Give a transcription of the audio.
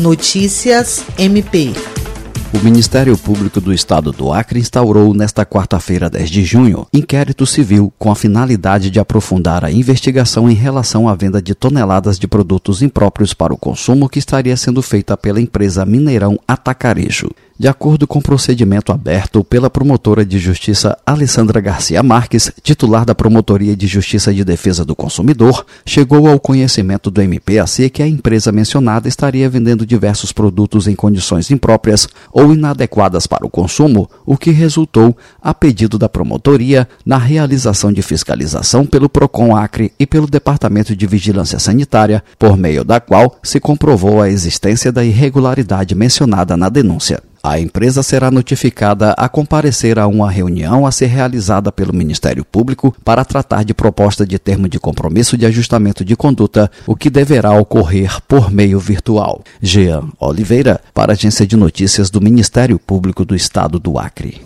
Notícias MP. O Ministério Público do Estado do Acre instaurou nesta quarta-feira, 10 de junho, inquérito civil com a finalidade de aprofundar a investigação em relação à venda de toneladas de produtos impróprios para o consumo que estaria sendo feita pela empresa Mineirão Atacarejo de acordo com o procedimento aberto pela promotora de justiça Alessandra Garcia Marques, titular da Promotoria de Justiça de Defesa do Consumidor, chegou ao conhecimento do MPAC que a empresa mencionada estaria vendendo diversos produtos em condições impróprias ou inadequadas para o consumo, o que resultou, a pedido da promotoria, na realização de fiscalização pelo Procon Acre e pelo Departamento de Vigilância Sanitária, por meio da qual se comprovou a existência da irregularidade mencionada na denúncia. A empresa será notificada a comparecer a uma reunião a ser realizada pelo Ministério Público para tratar de proposta de termo de compromisso de ajustamento de conduta, o que deverá ocorrer por meio virtual. Jean Oliveira, para a Agência de Notícias do Ministério Público do Estado do Acre.